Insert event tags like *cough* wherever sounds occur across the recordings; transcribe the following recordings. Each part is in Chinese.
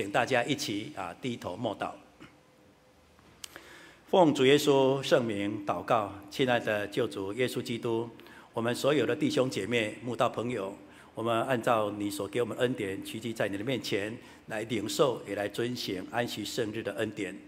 请大家一起啊低头默祷。奉主耶稣圣名祷告，亲爱的救主耶稣基督，我们所有的弟兄姐妹、慕道朋友，我们按照你所给我们恩典，聚集在你的面前来领受，也来遵行安息圣日的恩典。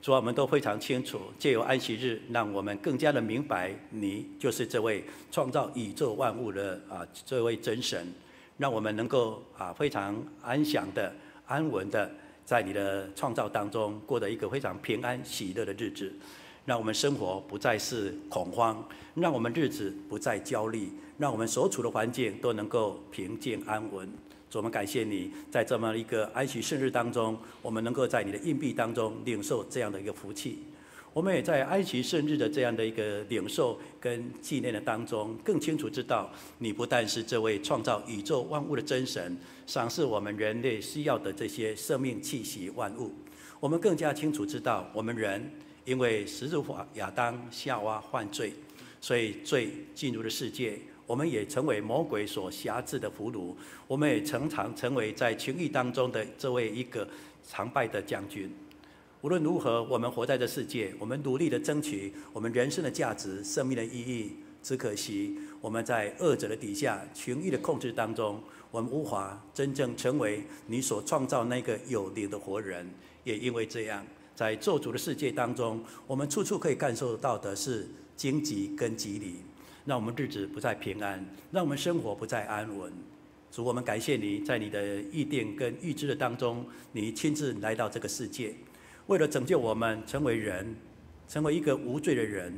主啊，我们都非常清楚，借由安息日，让我们更加的明白，你就是这位创造宇宙万物的啊这位真神，让我们能够啊非常安详的、安稳的。在你的创造当中，过得一个非常平安喜乐的日子，让我们生活不再是恐慌，让我们日子不再焦虑，让我们所处的环境都能够平静安稳。主，我们感谢你在这么一个安息圣日当中，我们能够在你的硬币当中领受这样的一个福气。我们也在安息圣日的这样的一个领受跟纪念的当中，更清楚知道，你不但是这位创造宇宙万物的真神，赏赐我们人类需要的这些生命气息万物。我们更加清楚知道，我们人因为始祖亚当夏娃犯罪，所以罪进入了世界，我们也成为魔鬼所辖制的俘虏。我们也常常成为在情欲当中的这位一个常败的将军。无论如何，我们活在这世界，我们努力的争取我们人生的价值、生命的意义。只可惜，我们在恶者的底下、情欲的控制当中，我们无法真正成为你所创造那个有灵的活人。也因为这样，在做主的世界当中，我们处处可以感受到的是荆棘跟蒺藜，让我们日子不再平安，让我们生活不再安稳。主，我们感谢你在你的预定跟预知的当中，你亲自来到这个世界。为了拯救我们成为人，成为一个无罪的人，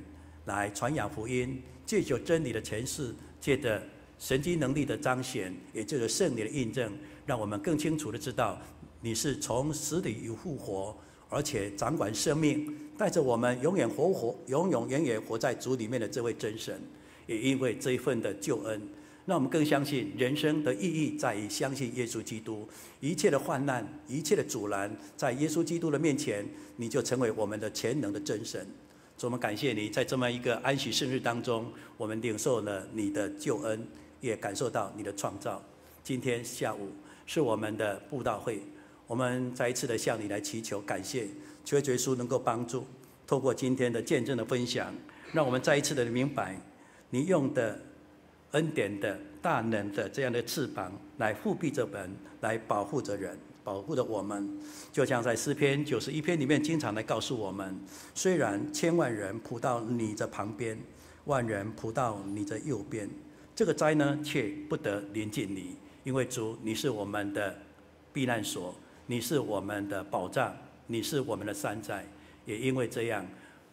来传扬福音，借着真理的诠释，借着神迹能力的彰显，也借着圣灵的印证，让我们更清楚的知道，你是从死里复活，而且掌管生命，带着我们永远活活、永永远远活在主里面的这位真神。也因为这一份的救恩。让我们更相信人生的意义在于相信耶稣基督。一切的患难、一切的阻拦，在耶稣基督的面前，你就成为我们的全能的真神。主，我们感谢你在这么一个安息圣日当中，我们领受了你的救恩，也感受到你的创造。今天下午是我们的布道会，我们再一次的向你来祈求感谢，求耶稣能够帮助，透过今天的见证的分享，让我们再一次的明白你用的。恩典的大能的这样的翅膀来护庇着人，来保护着人，保护着我们。就像在诗篇九十一篇里面经常来告诉我们：虽然千万人扑到你的旁边，万人扑到你的右边，这个灾呢却不得临近你，因为主你是我们的避难所，你是我们的保障，你是我们的山寨。也因为这样，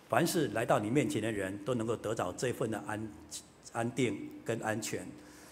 凡是来到你面前的人都能够得到这份的安。安定跟安全，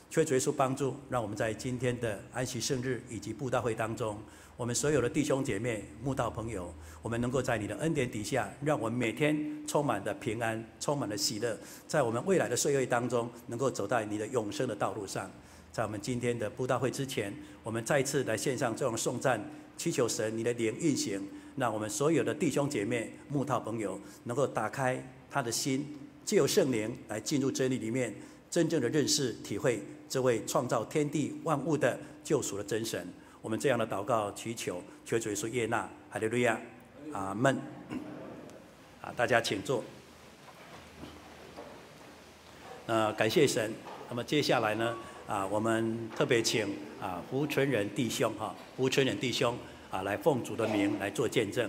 求主耶稣帮助，让我们在今天的安息圣日以及布道会当中，我们所有的弟兄姐妹、慕道朋友，我们能够在你的恩典底下，让我们每天充满的平安，充满了喜乐，在我们未来的岁月当中，能够走在你的永生的道路上。在我们今天的布道会之前，我们再次来献上这种颂赞，祈求神你的灵运行，让我们所有的弟兄姐妹、慕道朋友能够打开他的心。借由圣灵来进入真理里面，真正的认识、体会这位创造天地万物的救赎的真神。我们这样的祷告祈求，求主耶稣悦纳，哈利路亚，阿门。啊，大家请坐。呃，感谢神。那么接下来呢，啊，我们特别请啊胡存仁弟兄哈，胡存仁弟兄啊来奉主的名来做见证，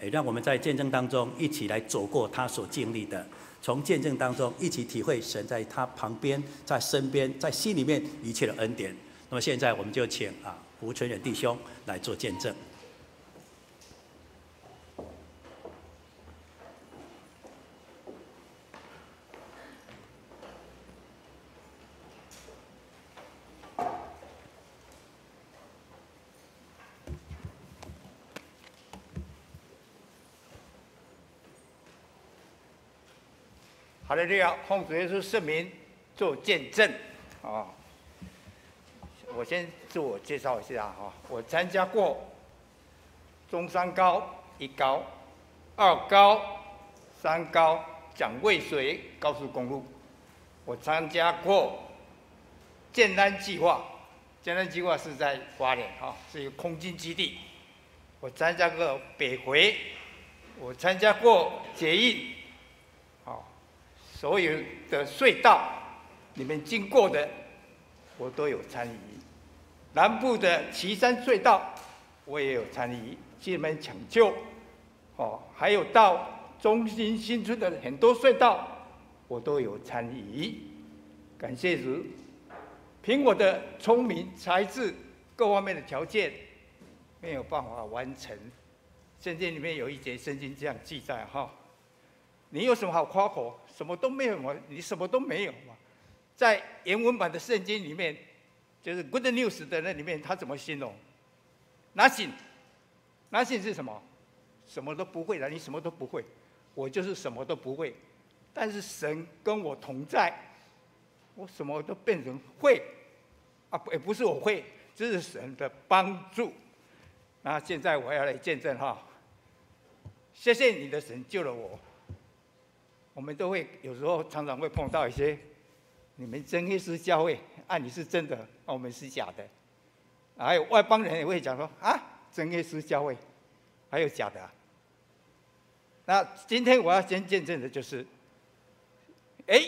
诶，让我们在见证当中一起来走过他所经历的。从见证当中一起体会神在他旁边、在身边、在心里面一切的恩典。那么现在我们就请啊胡存远弟兄来做见证。好的，利亚，奉主耶稣圣名做见证啊！我先自我介绍一下哈，我参加过中山高一高、二高、三高蒋渭水高速公路，我参加过建安计划，建安计划是在花莲哈，是一个空军基地，我参加过北回，我参加过捷运，所有的隧道，你们经过的，我都有参与。南部的旗山隧道，我也有参与，进门抢救，哦，还有到中心新村的很多隧道，我都有参与。感谢主，凭我的聪明才智，各方面的条件。没有办法完成。圣经里面有一节圣经这样记载哈，你有什么好夸口？什么都没有嘛，你什么都没有嘛。在原文版的圣经里面，就是 Good News 的那里面，他怎么形容？Nothing，Nothing 是什么？什么都不会的，你什么都不会，我就是什么都不会。但是神跟我同在，我什么都变成会啊，也不是我会，这是神的帮助。那现在我要来见证哈，谢谢你的神救了我。我们都会有时候常常会碰到一些，你们真耶稣教会啊，你是真的，我们是假的。还有外邦人也会讲说啊，真耶稣教会还有假的啊。那今天我要先见证的就是，哎，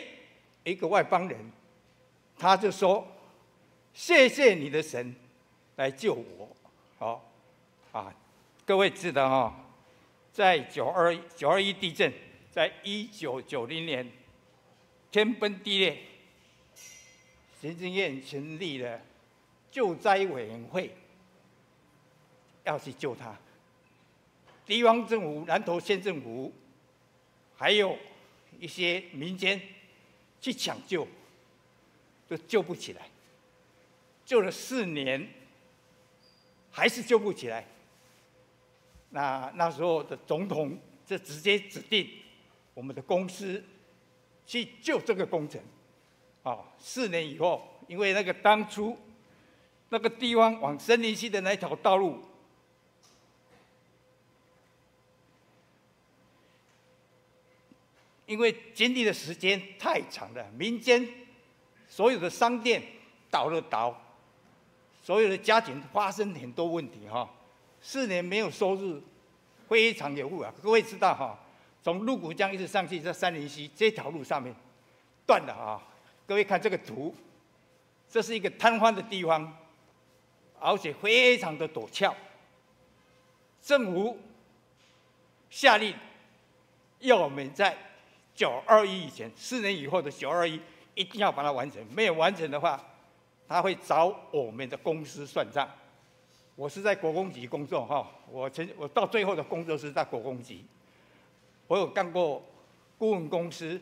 一个外邦人，他就说，谢谢你的神来救我，好。啊，各位知道哈，在九二九二一地震，在一九九零年天崩地裂，行政院成立了救灾委员会，要去救他。地方政府、南投县政府，还有一些民间去抢救，都救不起来，救了四年，还是救不起来。那那时候的总统就直接指定我们的公司去救这个工程，啊，四年以后，因为那个当初那个地方往森林溪的那条道路，因为经历的时间太长了，民间所有的商店倒了倒，所有的家庭发生很多问题哈。四年没有收入，非常有误啊！各位知道哈，从鹿谷江一直上去，在三林溪这条路上面断了啊！各位看这个图，这是一个瘫痪的地方，而且非常的陡峭。政府下令要我们在九二一以前，四年以后的九二一一定要把它完成，没有完成的话，他会找我们的公司算账。我是在国工局工作哈，我曾我到最后的工作是在国工局，我有干过顾问公司、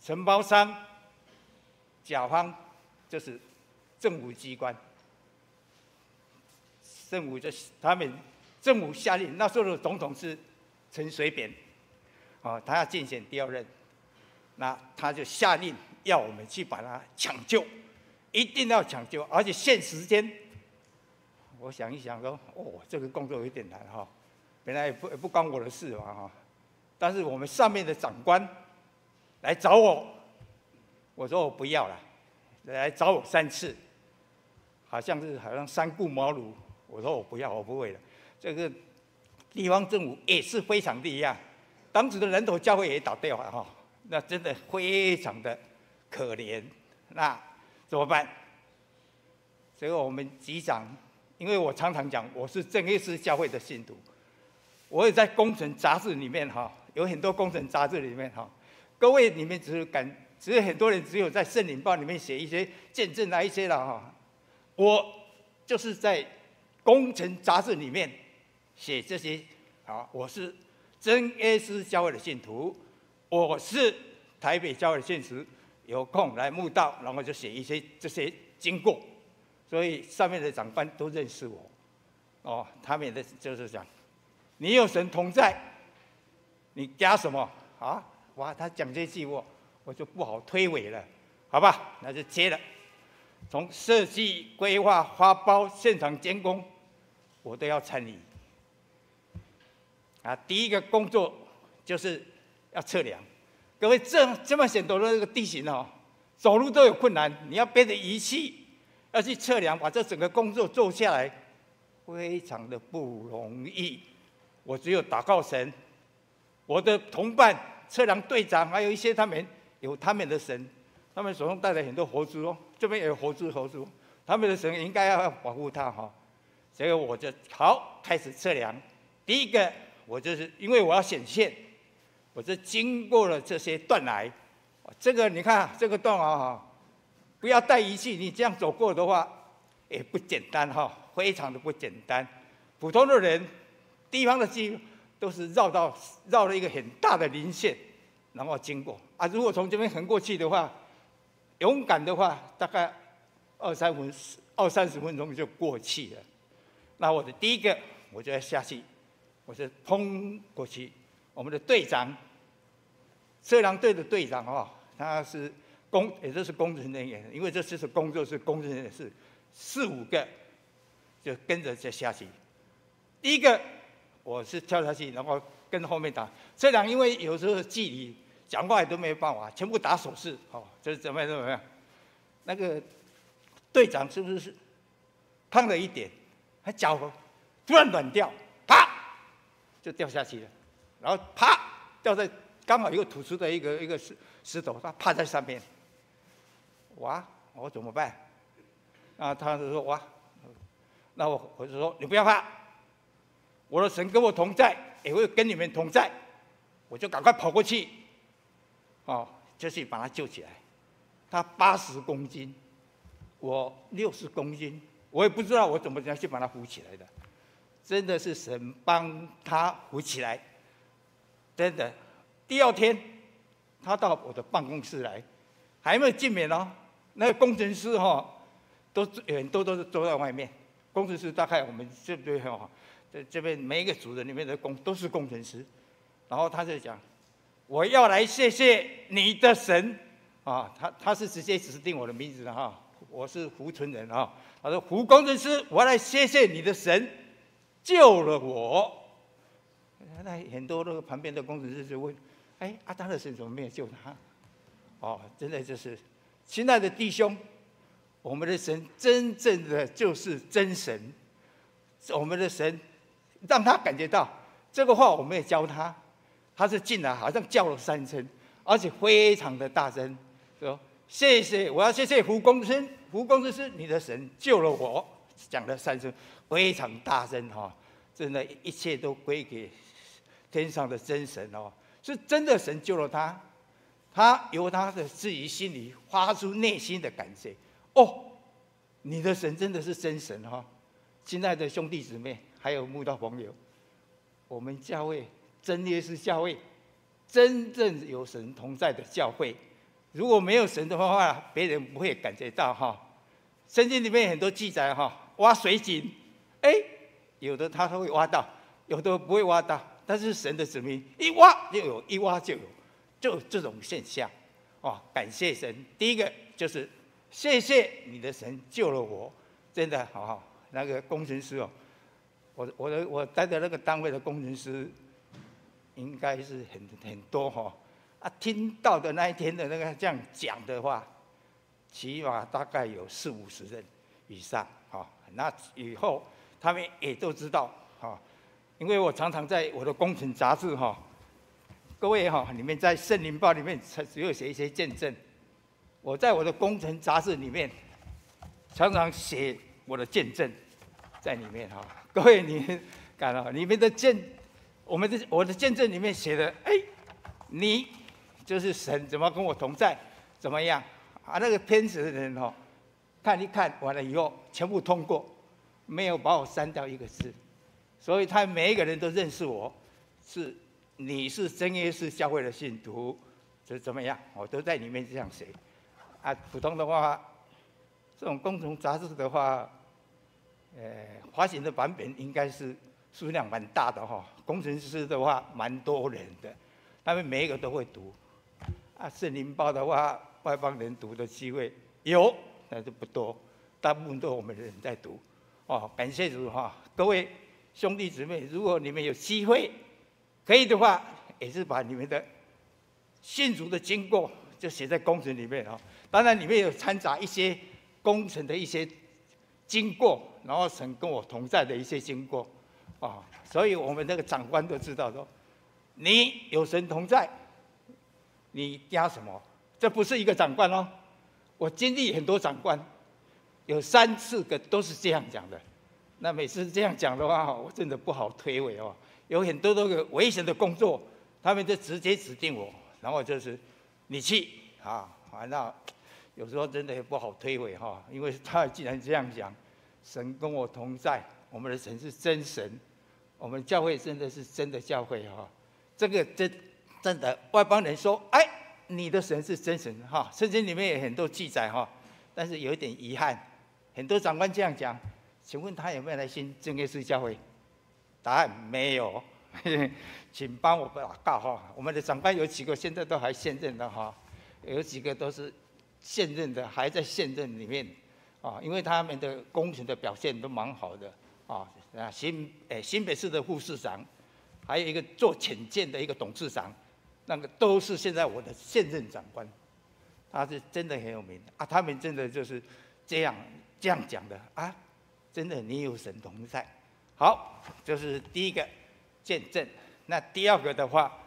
承包商、甲方，就是政府机关，政府就他们政府下令，那时候的总统是陈水扁，啊，他要竞选第二任，那他就下令要我们去把他抢救，一定要抢救，而且限时间。我想一想说，哦，这个工作有点难哈，本来也不也不关我的事嘛哈，但是我们上面的长官来找我，我说我不要了，来找我三次，好像是好像三顾茅庐，我说我不要，我不会了。这个地方政府也是非常的一样，当时的人头教会也倒掉了哈，那真的非常的可怜，那怎么办？所以我们局长。因为我常常讲，我是正耶稣教会的信徒，我也在工程杂志里面哈，有很多工程杂志里面哈，各位你们只是敢，只是很多人只有在圣灵报里面写一些见证那一些了哈，我就是在工程杂志里面写这些，啊，我是真耶稣教会的信徒，我是台北教会的信徒，有空来慕道，然后就写一些这些经过。所以上面的长官都认识我，哦，他们的就是讲，你有神同在，你加什么啊？哇，他讲这句话，我就不好推诿了，好吧？那就接了，从设计、规划、发包、现场监工，我都要参与。啊，第一个工作就是要测量，各位这这么险陡的那个地形哦，走路都有困难，你要背着仪器。要去测量，把这整个工作做下来，非常的不容易。我只有祷告神，我的同伴、测量队长，还有一些他们有他们的神，他们手上带了很多佛珠哦，这边也有佛珠、佛珠，他们的神应该要保护他哈。所以我就好开始测量。第一个，我就是因为我要显现，我就经过了这些断崖。这个你看这个断崖哈，不要带仪器，你这样走过的话也不简单哈，非常的不简单。普通的人。地方的机都是绕到绕了一个很大的零线，然后经过啊。如果从这边横过去的话，勇敢的话，大概二三分二三十分钟就过去了。那我的第一个，我就要下去，我就冲过去。我们的队长，测量队的队长哦，他是工，也就是工程人员，因为这次是工作是工程人员，是四五个就跟着就下去。第一个。我是跳下去，然后跟后面打。这两因为有时候距离讲话也都没有办法，全部打手势，哦，就是怎么样？怎么样？那个队长是不是胖了一点？他脚突然软掉，啪就掉下去了，然后啪掉在刚好一个突出的一个一个石石头，他趴在上面。哇，我怎么办？啊，他就说哇，那我我就说你不要怕。我的神跟我同在，也会跟你们同在，我就赶快跑过去，哦，就去把他救起来。他八十公斤，我六十公斤，我也不知道我怎么样去把他扶起来的，真的是神帮他扶起来，真的。第二天，他到我的办公室来，还没有进门哦。那个工程师哈、哦，都很多都是坐在外面。工程师大概我们对不对哈？这边每一个组的里面的工都是工程师，然后他就讲：“我要来谢谢你的神啊！”他他是直接指定我的名字的哈，我是胡存仁啊。他说：“胡工程师，我来谢谢你的神救了我。”那很多那个旁边的工程师就问：“哎，阿当的神怎么没有救他？”哦，真的就是，亲爱的弟兄，我们的神真正的就是真神，我们的神。让他感觉到这个话，我们也教他，他是进来好像叫了三声，而且非常的大声，说：“谢谢，我要谢谢胡公生，胡公生是你的神救了我。”讲了三声，非常大声哈，真的，一切都归给天上的真神哦，是真的神救了他，他由他的自己心里发出内心的感谢哦，你的神真的是真神哈，亲爱的兄弟姊妹。还有慕道朋友，我们教会真耶是教会，真正有神同在的教会。如果没有神的话，别人不会感觉到哈。圣经里面很多记载哈，挖水井，哎，有的他都会挖到，有的不会挖到。但是神的子民一挖就有，一挖就有，就这种现象。哦，感谢神。第一个就是谢谢你的神救了我，真的好好。那个工程师哦。我我的我待的那个单位的工程师，应该是很很多哈，啊，听到的那一天的那个这样讲的话，起码大概有四五十人以上哈。那以后他们也都知道哈，因为我常常在我的工程杂志哈，各位哈，你们在《圣灵报》里面才只有写一些见证，我在我的工程杂志里面常常写我的见证在里面哈。各位，你看到里面的见，我们的我的见证里面写的，哎，你就是神，怎么跟我同在？怎么样？啊，那个编辑的人哦，看一看完了以后，全部通过，没有把我删掉一个字，所以他每一个人都认识我，是你是真耶稣教会的信徒，是怎么样？我都在里面这样写。啊，普通的话，这种工程杂志的话。呃，发行的版本应该是数量蛮大的哈。工程师的话，蛮多人的，他们每一个都会读。啊，圣灵报的话，外邦人读的机会有，但是不多，大部分都我们人在读。哦，感谢主哈！各位兄弟姊妹，如果你们有机会，可以的话，也是把你们的信主的经过就写在工程里面啊。当然里面有掺杂一些工程的一些。经过，然后神跟我同在的一些经过，啊，所以我们那个长官都知道说，你有神同在，你压什么？这不是一个长官哦，我经历很多长官，有三四个都是这样讲的。那每次这样讲的话，我真的不好推诿哦。有很多那个危险的工作，他们就直接指定我，然后就是你去啊，那。有时候真的也不好推诿哈，因为他既然这样讲，神跟我同在，我们的神是真神，我们教会真的是真的教会哈。这个真真的外邦人说，哎，你的神是真神哈，圣经里面有很多记载哈。但是有一点遗憾，很多长官这样讲，请问他有没有来信真耶稣教会？答案没有，*laughs* 请帮我报告哈。我们的长官有几个现在都还现任的哈，有几个都是。现任的还在现任里面，啊，因为他们的工程的表现都蛮好的，啊，啊新诶新北市的副市长，还有一个做浅见的一个董事长，那个都是现在我的现任长官，他是真的很有名啊，他们真的就是这样这样讲的啊，真的你有神同在，好，这是第一个见证，那第二个的话，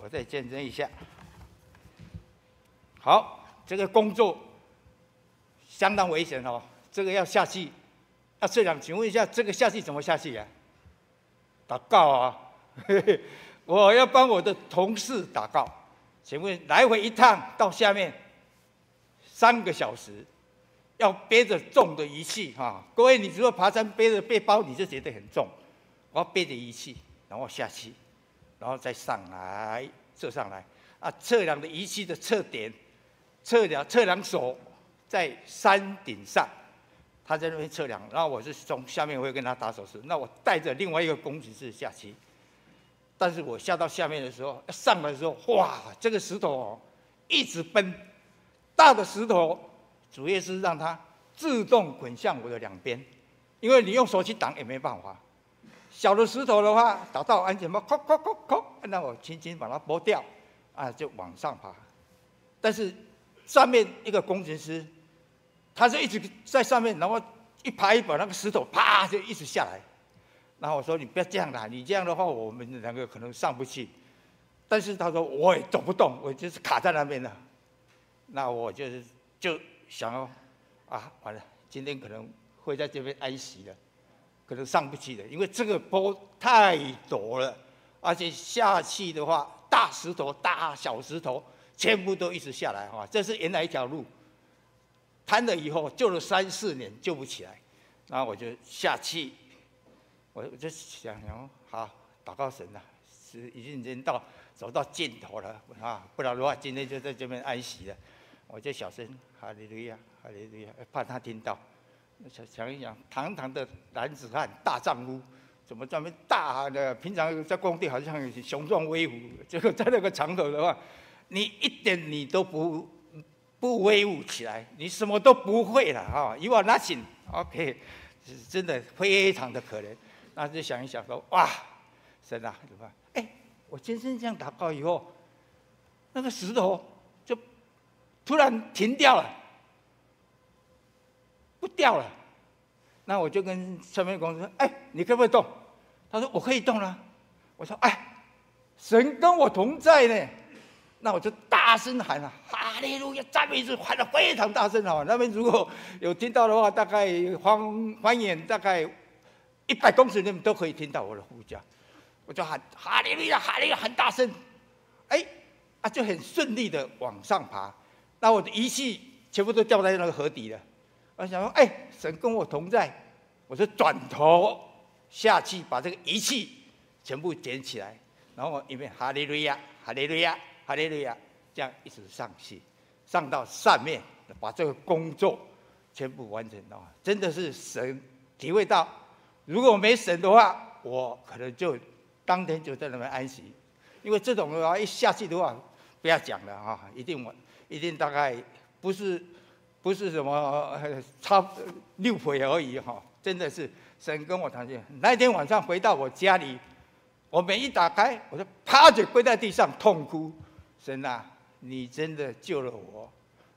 我再见证一下，好。这个工作相当危险哦，这个要下去，要这样，请问一下，这个下去怎么下去呀？祷告啊，*laughs* 我要帮我的同事祷告，请问来回一趟到下面三个小时，要背着重的仪器哈，各位，你如果爬山背着背包，你就觉得很重，我要背着仪器，然后下去，然后再上来坐上来。啊，测量的仪器的测点。测量测量所在山顶上，他在那边测量，然后我是从下面会跟他打手势。那我带着另外一个工程师下去，但是我下到下面的时候，上来的时候，哇，这个石头哦，一直奔，大的石头主要是让它自动滚向我的两边，因为你用手去挡也没办法。小的石头的话，打到安全帽，扣扣扣扣，那我轻轻把它拨掉，啊，就往上爬，但是。上面一个工程师，他就一直在上面，然后一拍一把那个石头，啪就一直下来。然后我说：“你不要这样啦，你这样的话，我们两个可能上不去。”但是他说：“我也走不动，我就是卡在那边了。”那我就是就想要啊，完了，今天可能会在这边安息了，可能上不去了，因为这个坡太陡了，而且下去的话，大石头、大小石头。全部都一直下来哈，这是原来一条路，瘫了以后救了三四年救不起来，然后我就下去，我我就想想好祷告神呐，是已经人到走到尽头了啊，不然的话今天就在这边安息了，我就小声哈利路亚哈利路亚，怕他听到，想想一想，堂堂的男子汉大丈夫，怎么这么大的？平常在工地好像雄壮威武，结果在那个场合的话。你一点你都不不威武起来，你什么都不会了哈，You are nothing，OK，是真的非常的可怜。那就想一想说，哇，神啊，对吧？哎，我今天这样祷告以后，那个石头就突然停掉了，不掉了。那我就跟上面公司说，哎，你可不可以动？他说我可以动了。我说，哎，神跟我同在呢。那我就大声喊了，哈利路亚，赞美主，喊得非常大声哦。那边如果有听到的话，大概方方圆大概一百公尺那边都可以听到我的呼叫。我就喊哈利路亚，哈利路亚，很大声。哎，啊，就很顺利的往上爬。那我的仪器全部都掉在那个河底了。我想说，哎，神跟我同在。我就转头下去把这个仪器全部捡起来，然后我一边哈利路亚，哈利路亚。哈利路亚，这样一直上去，上到上面，把这个工作全部完成了。真的是神体会到，如果没神的话，我可能就当天就在那边安息。因为这种的话，一下去的话，不要讲了啊，一定我一定大概不是不是什么差六回而已哈，真的是神跟我谈心。那天晚上回到我家里，我门一打开，我就趴着跪在地上痛哭。神啊，你真的救了我，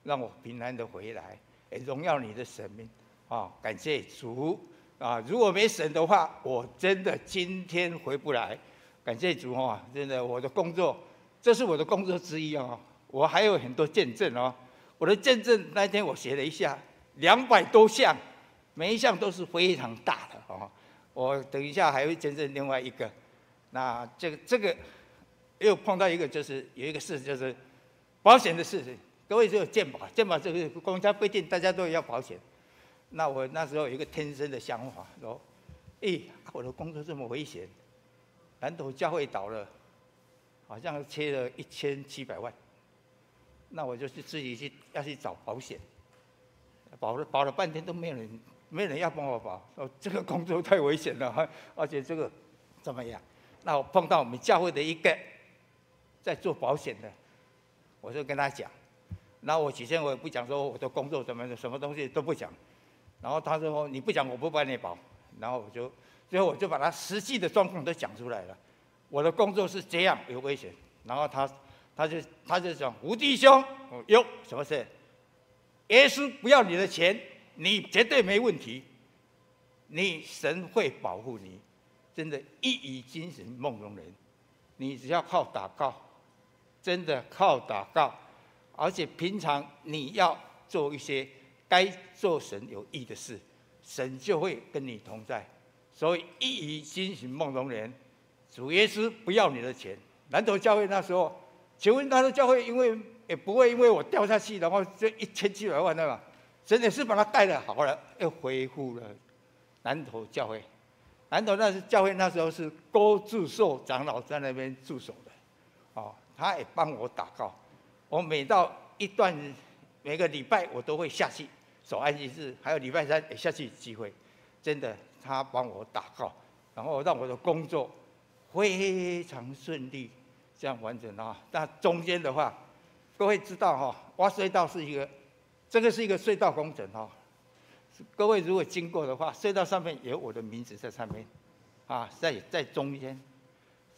让我平安的回来，荣耀你的神明。啊，感谢主啊！如果没神的话，我真的今天回不来。感谢主啊！真的，我的工作，这是我的工作之一啊。我还有很多见证哦。我的见证那天我写了一下，两百多项，每一项都是非常大的哦。我等一下还会见证另外一个。那这个这个又碰到一个，就是有一个事，就是保险的事情。各位只有健保，健保这个公家规定大家都要保险。那我那时候有一个天生的想法，说：“诶，我的工作这么危险，南投教会倒了，好像缺了一千七百万。那我就去自己去要去找保险，保了保了半天都没有人，没人要帮我保。说，这个工作太危险了，而且这个怎么样？那我碰到我们教会的一个在做保险的，我就跟他讲。那我起先我也不讲说我的工作怎么的，什么东西都不讲。”然后他说：“你不讲，我不帮你保。”然后我就最后我就把他实际的状况都讲出来了。我的工作是这样有危险。然后他他就他就讲：“吴弟兄，哟，什么事？耶稣不要你的钱，你绝对没问题。你神会保护你，真的，一语惊醒梦中人。你只要靠祷告，真的靠祷告，而且平常你要做一些。”该做神有益的事，神就会跟你同在。所以一语惊醒梦中人，主耶稣不要你的钱。南投教会那时候，请问南投教会因为也不会因为我掉下去，然后这一千七百万对吧？真的是把它盖了好了，又恢复了南投教会。南投那是教会那时候是郭祝寿长老在那边驻守的，哦，他也帮我祷告。我每到一段每个礼拜我都会下去。守安息日，还有礼拜三也下去聚会，真的，他帮我祷告，然后让我的工作非常顺利，这样完成啊。那中间的话，各位知道哈，挖隧道是一个，这个是一个隧道工程哈。各位如果经过的话，隧道上面有我的名字在上面，啊，在在中间，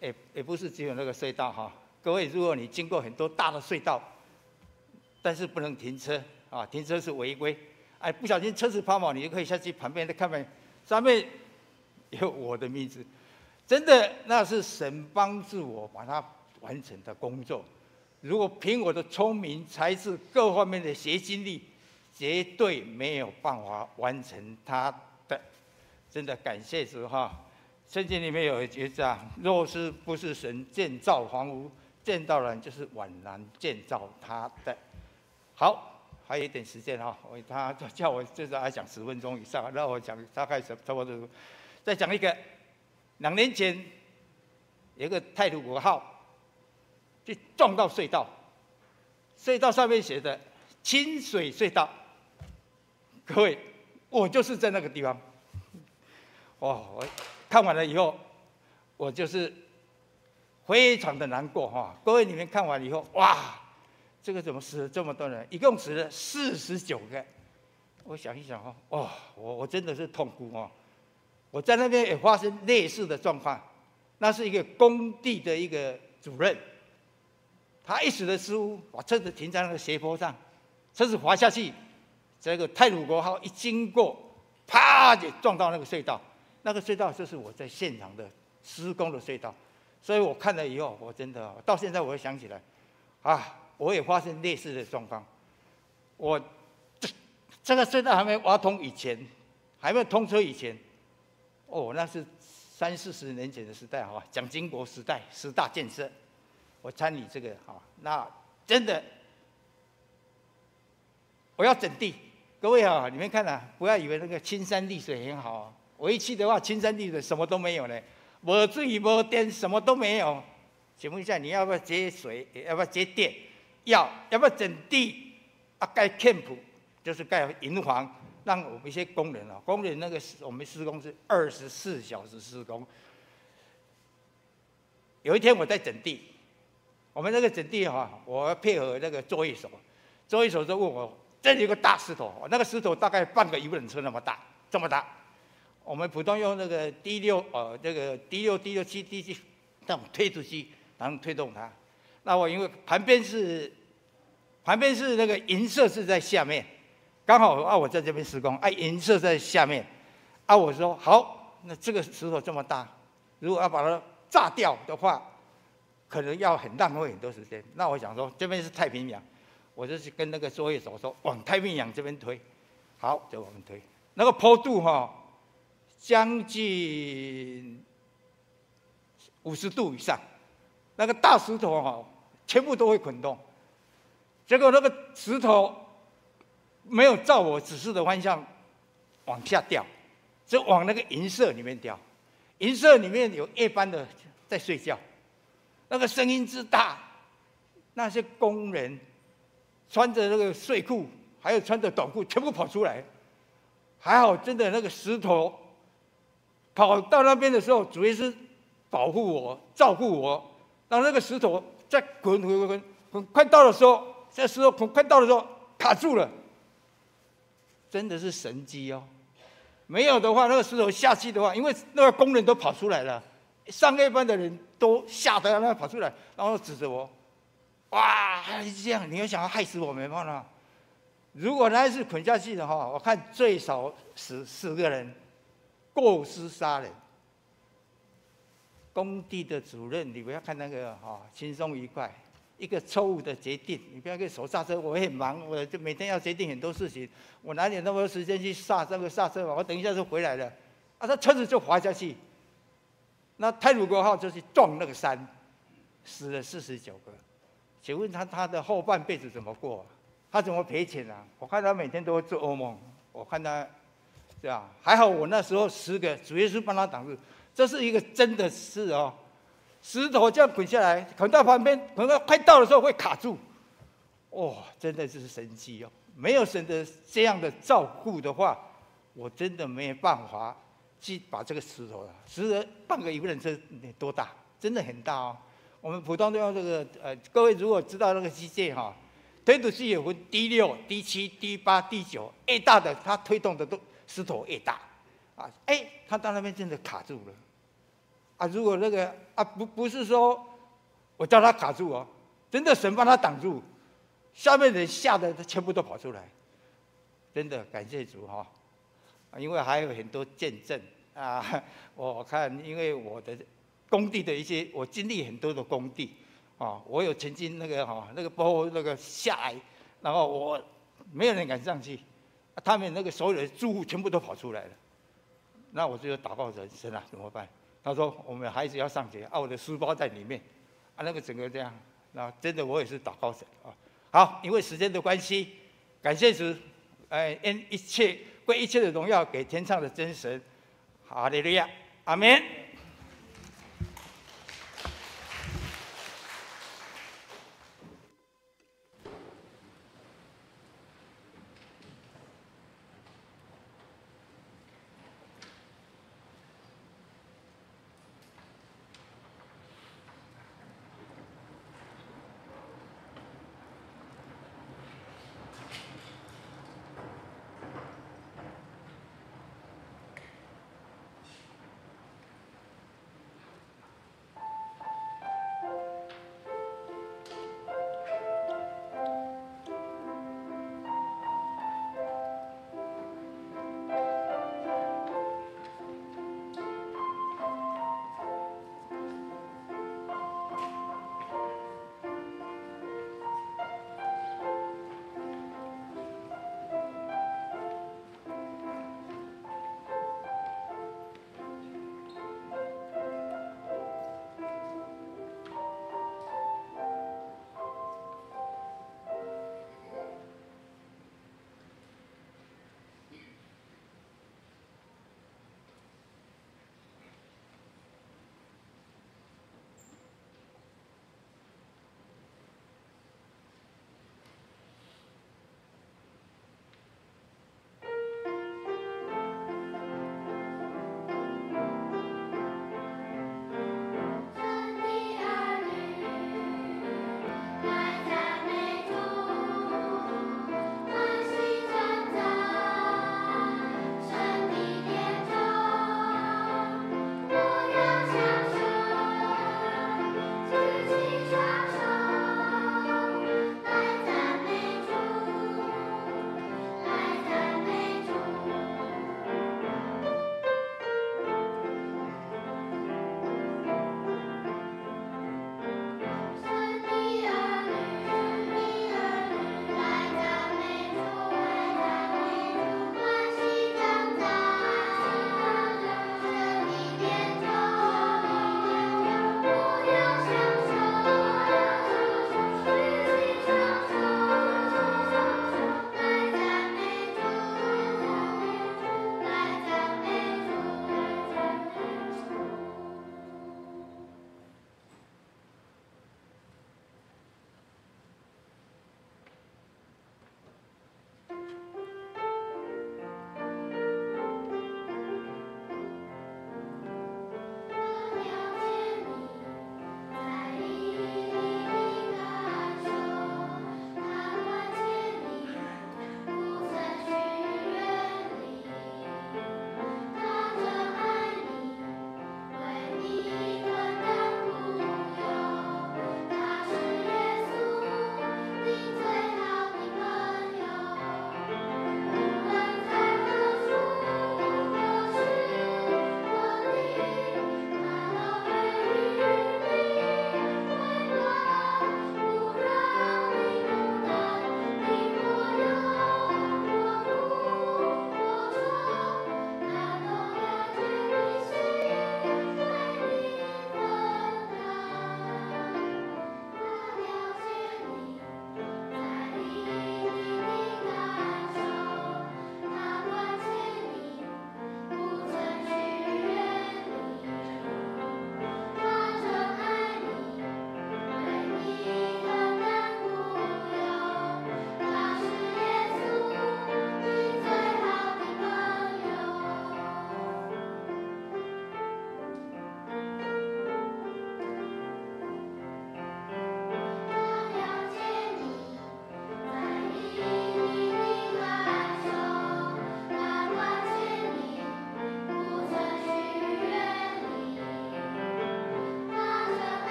也也不是只有那个隧道哈。各位，如果你经过很多大的隧道，但是不能停车啊，停车是违规。哎，不小心车子抛锚，你就可以下去旁边的看看，上面有我的名字，真的，那是神帮助我把它完成的工作。如果凭我的聪明才智各方面的学经历，绝对没有办法完成它的。真的感谢主哈！圣经里面有一句讲：若是不是神建造房屋，建造人就是宛然建造他的。好。还有一点时间哈，我他叫我至少还讲十分钟以上，让我讲大概差不多。再讲一个，两年前有一个泰鲁国号就撞到隧道，隧道上面写的清水隧道。各位，我就是在那个地方。哇，我看完了以后，我就是非常的难过哈。各位你们看完以后，哇！这个怎么死了这么多人？一共死了四十九个。我想一想哈，哦，我我真的是痛哭哦。我在那边也发生类似的状况。那是一个工地的一个主任，他一时的失误，把车子停在那个斜坡上，车子滑下去，这个太鲁阁号一经过，啪就撞到那个隧道。那个隧道就是我在现场的施工的隧道，所以我看了以后，我真的到现在我会想起来，啊。我也发生类似的状况，我这这个隧道还没挖通以前，还没有通车以前，哦，那是三四十年前的时代哈，蒋经国时代十大建设，我参与这个哈，那真的我要整地，各位啊，你们看啊，不要以为那个青山绿水很好啊，我一去的话，青山绿水什么都没有呢，没水没电，什么都没有，请问一下，你要不要接水，要不要接电？要要不要整地啊？盖 camp 就是盖营房，让我们一些工人啊，工人那个我们施工是二十四小时施工。有一天我在整地，我们那个整地哈，我要配合那个作业手，作业手就问我，这里有个大石头，那个石头大概半个游览车那么大，这么大。我们普通用那个 D 六呃，这个 D 六 D 六七 D 七那种推土机，然后推动它。那我因为旁边是，旁边是那个银色是在下面，刚好啊，我在这边施工，哎，银色在下面，啊，我说好，那这个石头这么大，如果要把它炸掉的话，可能要很浪费很多时间。那我想说，这边是太平洋，我就去跟那个作业手说，往太平洋这边推，好，就往推。那个坡度哈、将近五十度以上，那个大石头哈、全部都会滚动。结果那个石头没有照我指示的方向往下掉，就往那个银色里面掉。银色里面有夜班的在睡觉，那个声音之大，那些工人穿着那个睡裤，还有穿着短裤，全部跑出来。还好，真的那个石头跑到那边的时候，主要是保护我、照顾我。当那个石头在滚滚滚滚，快到的时候。这时候快到的时候卡住了，真的是神机哦！没有的话，那个石头下去的话，因为那个工人都跑出来了，上夜班的人都吓得那跑出来，然后指着我，哇，还是这样，你要想要害死我没办法。如果那一次捆下去的话，我看最少死四个人，过失杀人。工地的主任，你不要看那个哈，轻松愉快。一个错误的决定，你不要给手刹车。我很忙，我就每天要决定很多事情，我哪有那么多时间去刹这个刹车嘛？我等一下就回来了，啊，他车子就滑下去，那太鲁阁号就去撞那个山，死了四十九个。请问他他的后半辈子怎么过？他怎么赔钱啊？我看他每天都会做噩梦，我看他，对吧？还好我那时候十个主耶稣帮他挡住，这是一个真的事哦。石头这样滚下来，滚到旁边，滚到快到的时候会卡住。哦，真的是神奇哦！没有神的这样的照顾的话，我真的没有办法去把这个石头啊，石头半个一个人车多大？真的很大哦。我们普通都用这个呃，各位如果知道那个机械哈，推土机有分 D 六、D 七、D 八、D 九，A 大的它推动的都石头越大啊。哎，他到那边真的卡住了。啊，如果那个啊不不是说我叫他卡住哦，真的神帮他挡住，下面人吓得他全部都跑出来，真的感谢主哈、哦，因为还有很多见证啊，*laughs* 我看因为我的工地的一些，我经历很多的工地啊，我有曾经那个哈那个包那个下来，然后我没有人敢上去，他们那个所有的住户全部都跑出来了，那我就祷告神神啊，怎么办？他说：“我们孩子要上学，啊，我的书包在里面，啊，那个整个这样，那真的我也是祷告神啊。好，因为时间的关系，感谢主，哎，愿一切归一切的荣耀给天上的真神，哈利路亚，阿门。”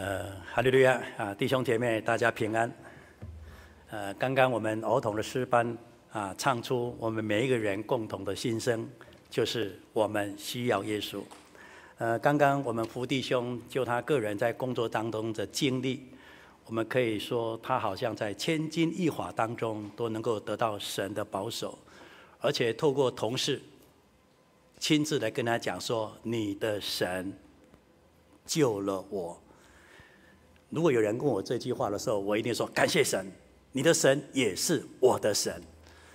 呃，哈利路亚啊，弟兄姐妹，大家平安。呃，刚刚我们儿童的诗班啊，唱出我们每一个人共同的心声，就是我们需要耶稣。呃，刚刚我们福弟兄就他个人在工作当中的经历，我们可以说他好像在千钧一发当中都能够得到神的保守，而且透过同事亲自来跟他讲说：“你的神救了我。”如果有人问我这句话的时候，我一定说感谢神，你的神也是我的神。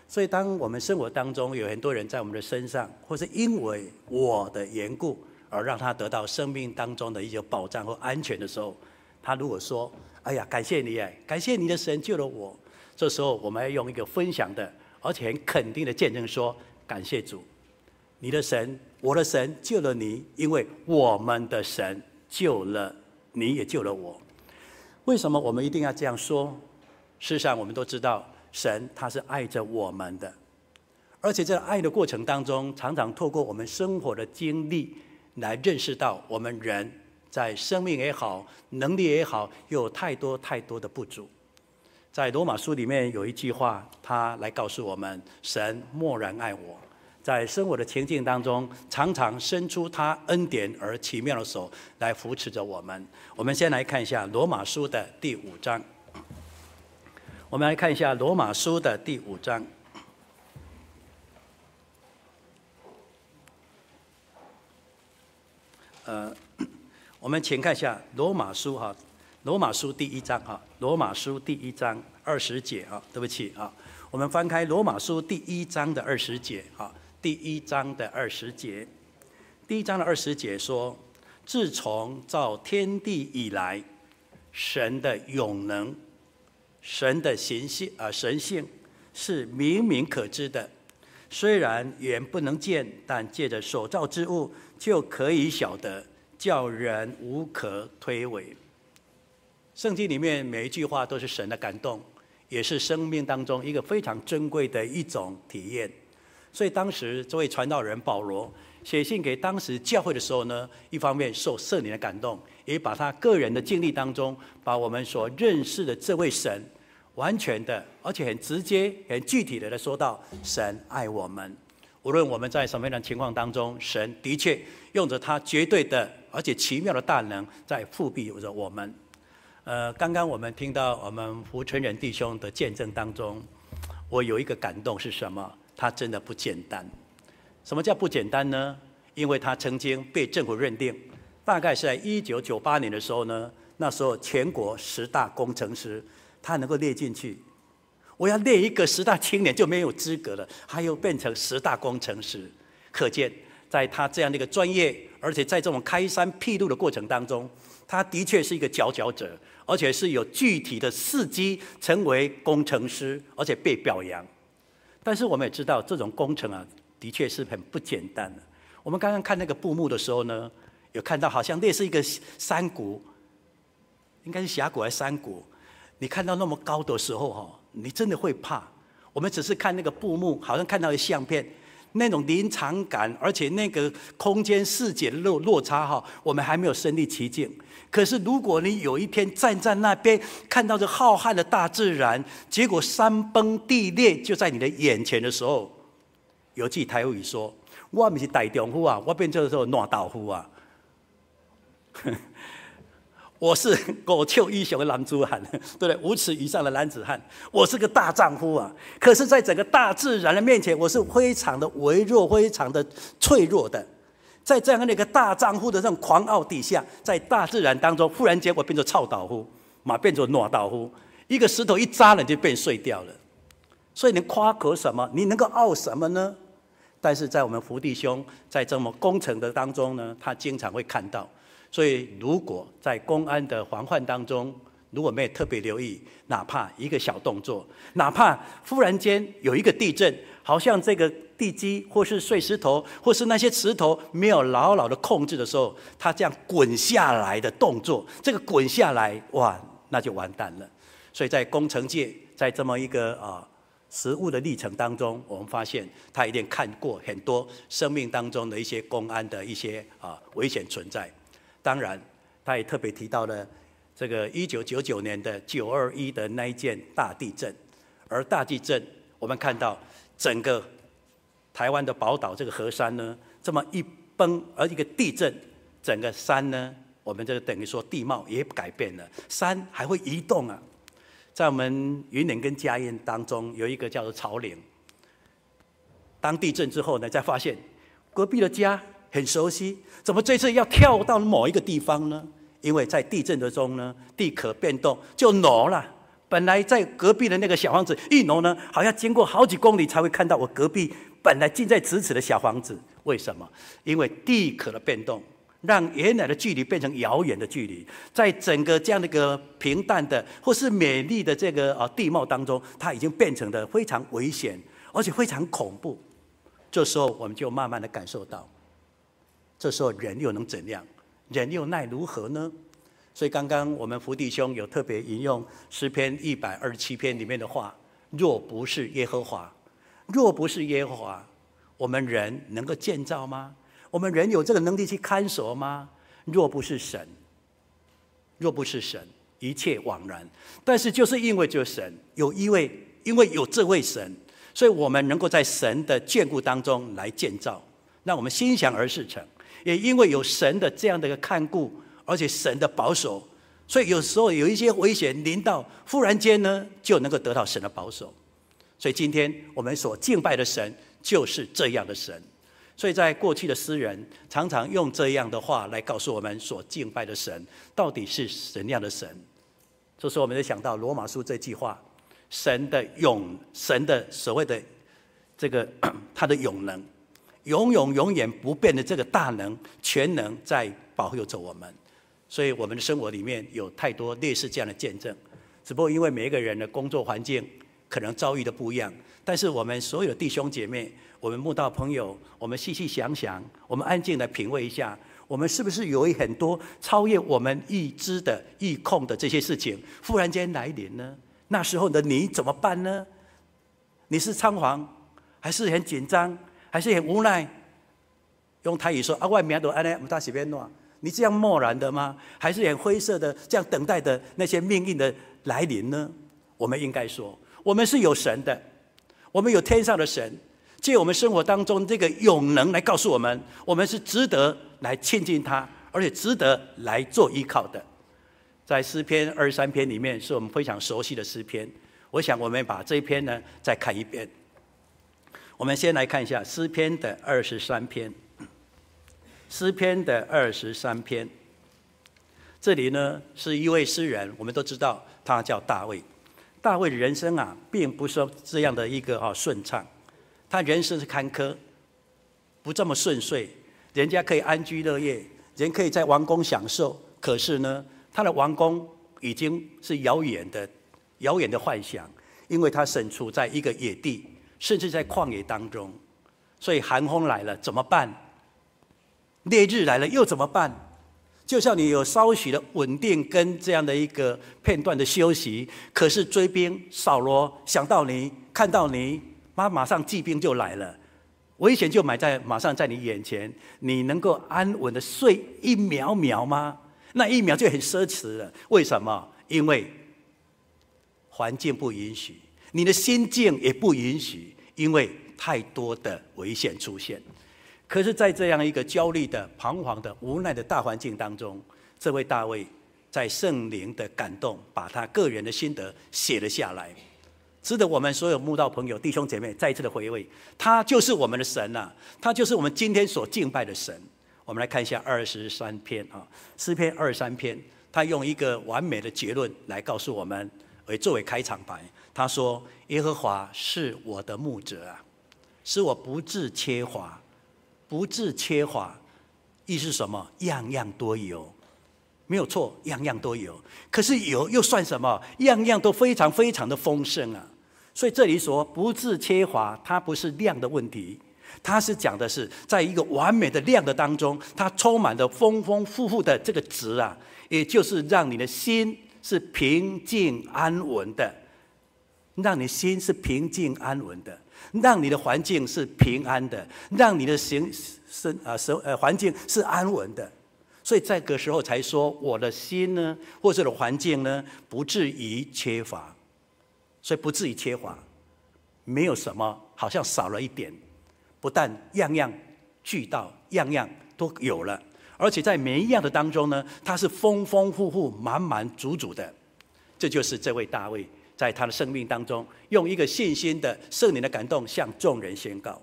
所以，当我们生活当中有很多人在我们的身上，或是因为我的缘故而让他得到生命当中的一些保障和安全的时候，他如果说：“哎呀，感谢你哎，感谢你的神救了我。”这时候，我们要用一个分享的，而且很肯定的见证说：“感谢主，你的神，我的神救了你，因为我们的神救了你，也救了我。”为什么我们一定要这样说？事实上，我们都知道，神他是爱着我们的，而且在爱的过程当中，常常透过我们生活的经历来认识到，我们人在生命也好，能力也好，有太多太多的不足。在罗马书里面有一句话，他来告诉我们：神默然爱我。在生活的情境当中，常常伸出他恩典而奇妙的手来扶持着我们。我们先来看一下罗马书的第五章。我们来看一下罗马书的第五章。呃，*coughs* 我们请看一下罗马书哈，罗马书第一章哈，罗马书第一章二十节啊，对不起啊，我们翻开罗马书第一章的二十节啊。第一章的二十节，第一章的二十节说：“自从造天地以来，神的永能、神的形性啊，神性是明明可知的。虽然眼不能见，但借着所造之物就可以晓得，叫人无可推诿。”圣经里面每一句话都是神的感动，也是生命当中一个非常珍贵的一种体验。所以当时这位传道人保罗写信给当时教会的时候呢，一方面受圣灵的感动，也把他个人的经历当中，把我们所认识的这位神，完全的而且很直接、很具体的来说到，神爱我们，无论我们在什么样的情况当中，神的确用着他绝对的而且奇妙的大能在覆庇着我们。呃，刚刚我们听到我们福传人弟兄的见证当中，我有一个感动是什么？他真的不简单。什么叫不简单呢？因为他曾经被政府认定，大概是在一九九八年的时候呢，那时候全国十大工程师，他能够列进去。我要列一个十大青年就没有资格了，他又变成十大工程师。可见，在他这样的一个专业，而且在这种开山辟路的过程当中，他的确是一个佼佼者，而且是有具体的事迹成为工程师，而且被表扬。但是我们也知道，这种工程啊，的确是很不简单的。我们刚刚看那个布幕的时候呢，有看到好像类似一个山谷，应该是峡谷还是山谷？你看到那么高的时候哈，你真的会怕。我们只是看那个布幕，好像看到一相片。那种临场感，而且那个空间视觉的落落差哈，我们还没有身临其境。可是如果你有一天站在那边，看到这浩瀚的大自然，结果山崩地裂就在你的眼前的时候，有句台语说：“我不是大丈夫啊，我变成说烂豆腐啊。*laughs* ”我是五尺以上的男子汉，对不对？五尺以上的男子汉，我是个大丈夫啊！可是，在整个大自然的面前，我是非常的微弱，非常的脆弱的。在这样的一个大丈夫的这种狂傲底下，在大自然当中，忽然间我变成臭豆腐，马变成烂豆腐，一个石头一扎了就变碎掉了。所以，你夸口什么？你能够傲什么呢？但是在我们福弟兄在这么工程的当中呢，他经常会看到。所以，如果在公安的防范当中，如果没有特别留意，哪怕一个小动作，哪怕忽然间有一个地震，好像这个地基或是碎石头，或是那些石头没有牢牢的控制的时候，它这样滚下来的动作，这个滚下来，哇，那就完蛋了。所以在工程界，在这么一个啊实物的历程当中，我们发现他一定看过很多生命当中的一些公安的一些啊危险存在。当然，他也特别提到了这个一九九九年的九二一的那一件大地震，而大地震我们看到整个台湾的宝岛这个河山呢，这么一崩，而一个地震，整个山呢，我们这个等于说地貌也改变了，山还会移动啊。在我们云岭跟嘉义当中，有一个叫做草岭。当地震之后呢，再发现隔壁的家很熟悉，怎么这次要跳到某一个地方呢？因为在地震的中呢，地壳变动就挪了。本来在隔壁的那个小房子一挪呢，好像经过好几公里才会看到我隔壁本来近在咫尺的小房子。为什么？因为地壳的变动，让原来的距离变成遥远的距离。在整个这样的一个平淡的或是美丽的这个啊地貌当中，它已经变成的非常危险，而且非常恐怖。这时候我们就慢慢的感受到，这时候人又能怎样？人又奈如何呢？所以刚刚我们福弟兄有特别引用诗篇一百二十七篇里面的话：若不是耶和华，若不是耶和华，我们人能够建造吗？我们人有这个能力去看守吗？若不是神，若不是神，一切枉然。但是就是因为这神，有一位，因为有这位神，所以我们能够在神的眷顾当中来建造，让我们心想而事成。也因为有神的这样的一个看顾，而且神的保守，所以有时候有一些危险临到，忽然间呢就能够得到神的保守。所以今天我们所敬拜的神就是这样的神。所以在过去的诗人常常用这样的话来告诉我们，所敬拜的神到底是什么样的神。这时候我们就想到罗马书这句话：神的永，神的所谓的这个 *clears throat* 他的永能。永永永远不变的这个大能、全能在保佑着我们，所以我们的生活里面有太多类似这样的见证。只不过因为每一个人的工作环境可能遭遇的不一样，但是我们所有的弟兄姐妹、我们慕道朋友，我们细细想想，我们安静的品味一下，我们是不是有很多超越我们预知的、预控的这些事情，忽然间来临呢？那时候的你怎么办呢？你是仓皇，还是很紧张？还是很无奈，用台语说啊，外面都安呢，不大随便乱。你这样漠然的吗？还是很灰色的，这样等待的那些命运的来临呢？我们应该说，我们是有神的，我们有天上的神，借我们生活当中这个永能来告诉我们，我们是值得来亲近他，而且值得来做依靠的。在诗篇二十三篇里面，是我们非常熟悉的诗篇。我想，我们把这一篇呢再看一遍。我们先来看一下诗篇的二十三篇。诗篇的二十三篇，这里呢是一位诗人，我们都知道他叫大卫。大卫的人生啊，并不是这样的一个啊顺畅，他人生是坎坷，不这么顺遂。人家可以安居乐业，人可以在王宫享受，可是呢，他的王宫已经是遥远的、遥远的幻想，因为他身处在一个野地。甚至在旷野当中，所以寒风来了怎么办？烈日来了又怎么办？就像你有稍许的稳定跟这样的一个片段的休息，可是追兵扫罗想到你看到你，马马上骑兵就来了，危险就埋在马上在你眼前，你能够安稳的睡一秒秒吗？那一秒就很奢侈了。为什么？因为环境不允许。你的心境也不允许，因为太多的危险出现。可是，在这样一个焦虑的、彷徨的、无奈的大环境当中，这位大卫在圣灵的感动，把他个人的心得写了下来，值得我们所有慕道朋友、弟兄姐妹再一次的回味。他就是我们的神呐、啊，他就是我们今天所敬拜的神。我们来看一下二十三篇啊，诗篇二十三篇，他用一个完美的结论来告诉我们，为作为开场白。他说：“耶和华是我的牧者啊，使我不致缺乏，不致缺乏。意思是什么？样样都有，没有错，样样都有。可是有又算什么？样样都非常非常的丰盛啊！所以这里说不致缺乏，它不是量的问题，它是讲的是在一个完美的量的当中，它充满着丰丰富富的这个值啊，也就是让你的心是平静安稳的。”让你心是平静安稳的，让你的环境是平安的，让你的行生啊生呃环境是安稳的。所以这个时候才说我的心呢，或者的环境呢，不至于缺乏，所以不至于缺乏，没有什么好像少了一点，不但样样俱到，样样都有了，而且在每一样的当中呢，它是丰丰富富、满满足足的，这就是这位大卫。在他的生命当中，用一个信心的圣灵的感动向众人宣告。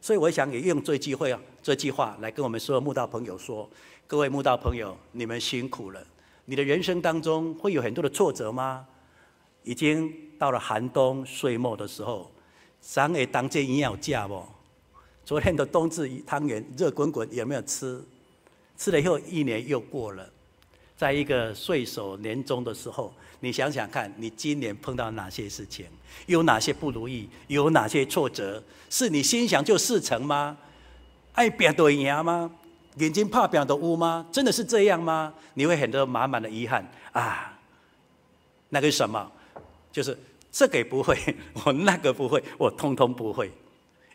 所以我想也用这机会啊，这句话来跟我们所有慕道朋友说：各位慕道朋友，你们辛苦了。你的人生当中会有很多的挫折吗？已经到了寒冬岁末的时候，咱也当间营养有价不？昨天的冬至汤圆热滚滚，有没有吃？吃了以后，一年又过了。在一个岁首年终的时候，你想想看，你今年碰到哪些事情？有哪些不如意？有哪些挫折？是你心想就事成吗？爱拼都赢吗？眼睛怕表的乌吗？真的是这样吗？你会很多满满的遗憾啊！那个什么？就是这个也不会，*laughs* 我那个不会，我通通不会。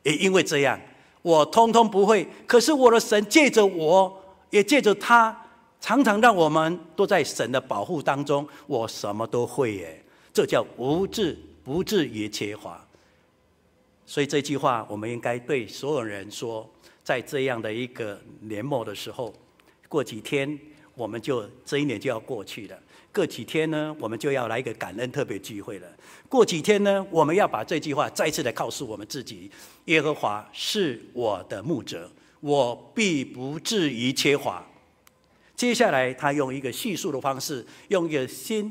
也因为这样，我通通不会。可是我的神借着我，也借着他。常常让我们都在神的保护当中，我什么都会耶，这叫无至不至于缺乏。所以这句话，我们应该对所有人说，在这样的一个年末的时候，过几天我们就这一年就要过去了。过几天呢，我们就要来一个感恩特别聚会了。过几天呢，我们要把这句话再次的告诉我们自己：耶和华是我的牧者，我必不至于缺乏。接下来，他用一个叙述的方式，用一个心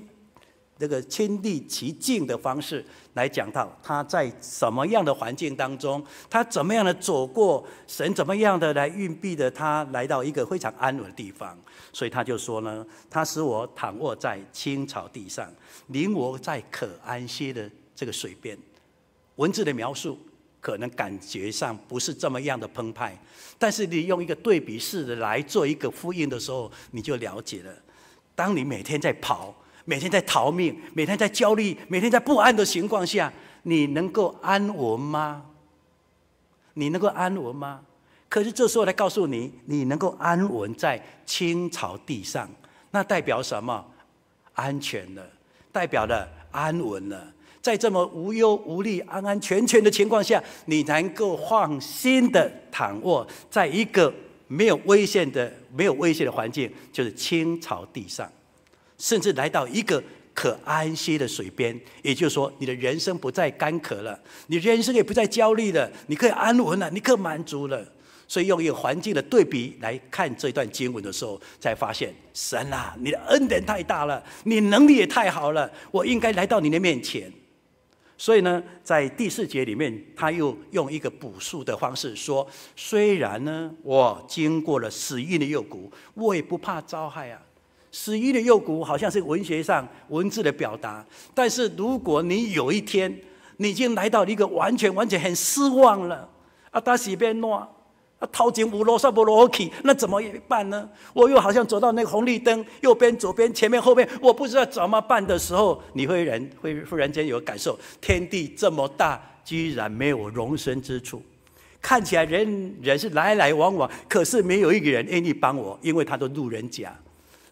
这个亲历其境的方式来讲到他在什么样的环境当中，他怎么样的走过，神怎么样的来运避的他来到一个非常安稳的地方。所以他就说呢，他使我躺卧在青草地上，领我在可安歇的这个水边。文字的描述。可能感觉上不是这么样的澎湃，但是你用一个对比式的来做一个呼应的时候，你就了解了。当你每天在跑，每天在逃命，每天在焦虑，每天在不安的情况下，你能够安稳吗？你能够安稳吗？可是这时候来告诉你，你能够安稳在青草地上，那代表什么？安全了，代表了安稳了。在这么无忧无虑、安安全全的情况下，你能够放心的躺卧在一个没有危险的、没有危险的环境，就是青草地上，甚至来到一个可安息的水边。也就是说，你的人生不再干渴了，你人生也不再焦虑了，你可以安稳了，你可以满足了。所以，用一个环境的对比来看这段经文的时候，才发现神啊，你的恩典太大了，你能力也太好了，我应该来到你的面前。所以呢，在第四节里面，他又用一个补述的方式说：“虽然呢，我经过了死荫的幽谷，我也不怕遭害啊。死荫的幽谷好像是文学上文字的表达，但是如果你有一天，你已经来到一个完全完全很失望了，啊，他是边乱。”掏金无罗刹不罗起，那怎么办呢？我又好像走到那个红绿灯，右边、左边、前面、后面，我不知道怎么办的时候，你会人会忽然间有感受：天地这么大，居然没有容身之处。看起来人人是来来往往，可是没有一个人愿意帮我，因为他的路人甲。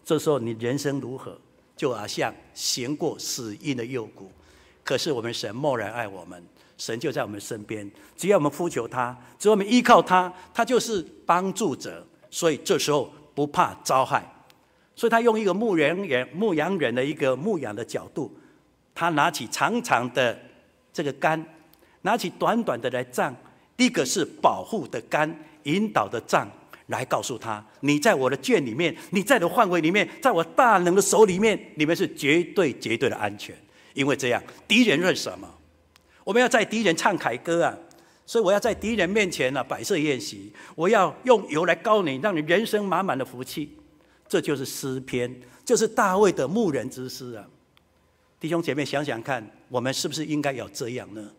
这时候你人生如何？就好像行过死荫的幽谷，可是我们神默然爱我们。神就在我们身边，只要我们呼求他，只要我们依靠他，他就是帮助者。所以这时候不怕遭害。所以他用一个牧羊人、牧羊人的一个牧养的角度，他拿起长长的这个竿，拿起短短的来杖。第一个是保护的竿，引导的杖，来告诉他：你在我的圈里面，你在的范围里面，在我大能的手里面，里面是绝对绝对的安全。因为这样，敌人是什么？我们要在敌人唱凯歌啊，所以我要在敌人面前呢、啊、摆设宴席，我要用油来膏你，让你人生满满的福气。这就是诗篇，就是大卫的牧人之诗啊。弟兄姐妹，想想看，我们是不是应该要这样呢？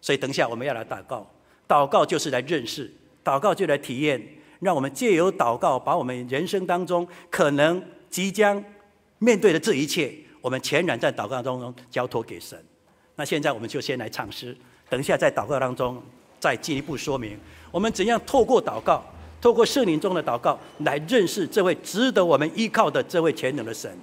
所以等一下我们要来祷告，祷告就是来认识，祷告就来体验，让我们借由祷告，把我们人生当中可能即将面对的这一切，我们全然在祷告当中交托给神。那现在我们就先来唱诗，等一下在祷告当中再进一步说明，我们怎样透过祷告，透过圣灵中的祷告来认识这位值得我们依靠的这位全能的神。